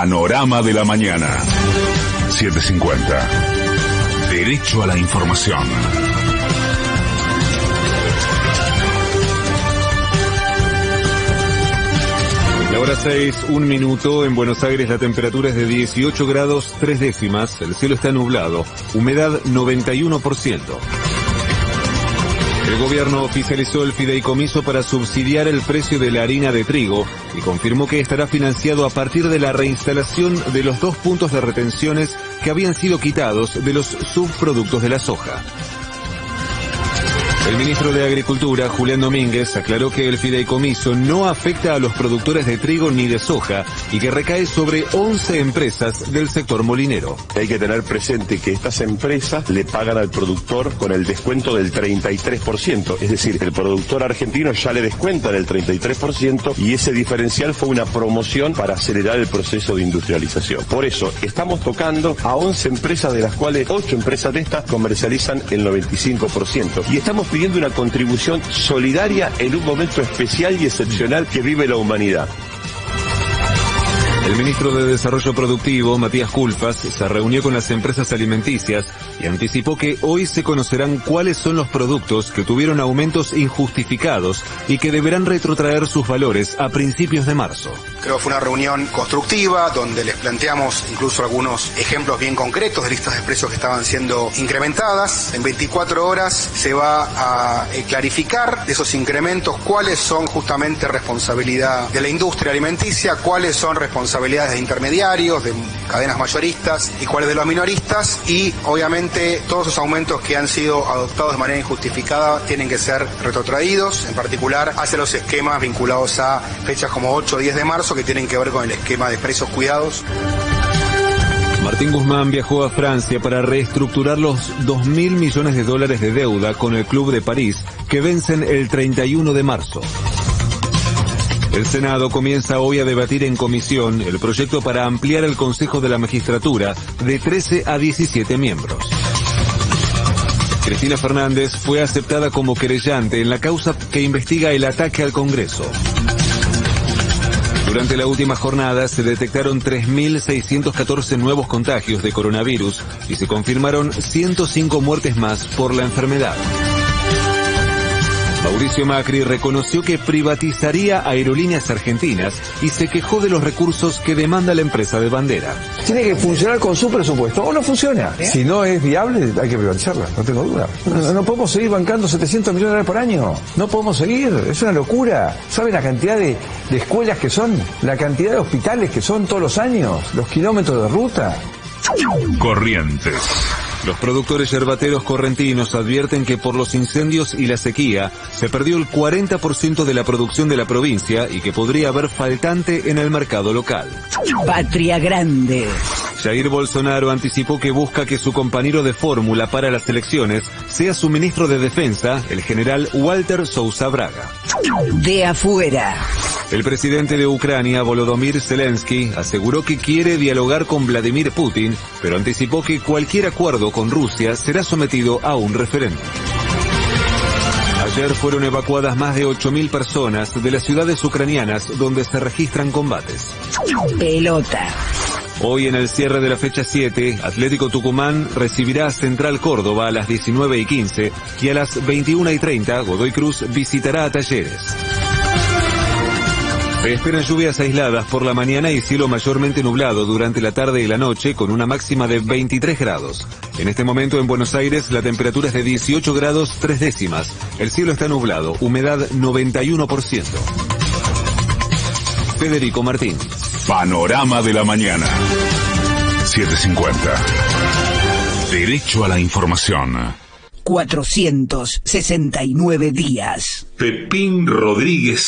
Panorama de la mañana. 750. Derecho a la información. La hora 6, un minuto. En Buenos Aires la temperatura es de 18 grados 3 décimas. El cielo está nublado. Humedad 91%. El gobierno oficializó el fideicomiso para subsidiar el precio de la harina de trigo y confirmó que estará financiado a partir de la reinstalación de los dos puntos de retenciones que habían sido quitados de los subproductos de la soja. El ministro de Agricultura, Julián Domínguez, aclaró que el fideicomiso no afecta a los productores de trigo ni de soja y que recae sobre 11 empresas del sector molinero. Hay que tener presente que estas empresas le pagan al productor con el descuento del 33%, es decir, el productor argentino ya le descuentan el 33% y ese diferencial fue una promoción para acelerar el proceso de industrialización. Por eso, estamos tocando a 11 empresas de las cuales 8 empresas de estas comercializan el 95% y estamos una contribución solidaria en un momento especial y excepcional que vive la humanidad. El ministro de Desarrollo Productivo, Matías Culfas, se reunió con las empresas alimenticias y anticipó que hoy se conocerán cuáles son los productos que tuvieron aumentos injustificados y que deberán retrotraer sus valores a principios de marzo. Creo que fue una reunión constructiva donde les planteamos incluso algunos ejemplos bien concretos de listas de precios que estaban siendo incrementadas. En 24 horas se va a eh, clarificar de esos incrementos cuáles son justamente responsabilidad de la industria alimenticia, cuáles son responsabilidades de intermediarios, de cadenas mayoristas y cuáles de los minoristas y obviamente todos esos aumentos que han sido adoptados de manera injustificada tienen que ser retrotraídos, en particular hacia los esquemas vinculados a fechas como 8 o 10 de marzo que tienen que ver con el esquema de precios cuidados. Martín Guzmán viajó a Francia para reestructurar los 2 mil millones de dólares de deuda con el Club de París que vencen el 31 de marzo. El Senado comienza hoy a debatir en comisión el proyecto para ampliar el Consejo de la Magistratura de 13 a 17 miembros. Cristina Fernández fue aceptada como querellante en la causa que investiga el ataque al Congreso. Durante la última jornada se detectaron 3.614 nuevos contagios de coronavirus y se confirmaron 105 muertes más por la enfermedad. Mauricio Macri reconoció que privatizaría aerolíneas argentinas y se quejó de los recursos que demanda la empresa de bandera. Tiene que funcionar con su presupuesto o no funciona. Si no es viable, hay que privatizarla, no tengo duda. No, no podemos seguir bancando 700 millones de dólares por año. No podemos seguir, es una locura. ¿Saben la cantidad de, de escuelas que son? La cantidad de hospitales que son todos los años, los kilómetros de ruta. Corrientes. Los productores yerbateros correntinos advierten que por los incendios y la sequía se perdió el 40% de la producción de la provincia y que podría haber faltante en el mercado local. Patria Grande. Jair Bolsonaro anticipó que busca que su compañero de fórmula para las elecciones sea su ministro de Defensa, el general Walter Sousa Braga. De afuera. El presidente de Ucrania, Volodymyr Zelensky, aseguró que quiere dialogar con Vladimir Putin, pero anticipó que cualquier acuerdo con Rusia será sometido a un referéndum. Ayer fueron evacuadas más de 8.000 personas de las ciudades ucranianas donde se registran combates. Pelota. Hoy en el cierre de la fecha 7, Atlético Tucumán recibirá a Central Córdoba a las 19 y 15 y a las 21 y 30 Godoy Cruz visitará a Talleres. Se esperan lluvias aisladas por la mañana y cielo mayormente nublado durante la tarde y la noche con una máxima de 23 grados. En este momento en Buenos Aires la temperatura es de 18 grados 3 décimas. El cielo está nublado, humedad 91%. Federico Martín. Panorama de la mañana. 750. Derecho a la información. 469 días. Pepín Rodríguez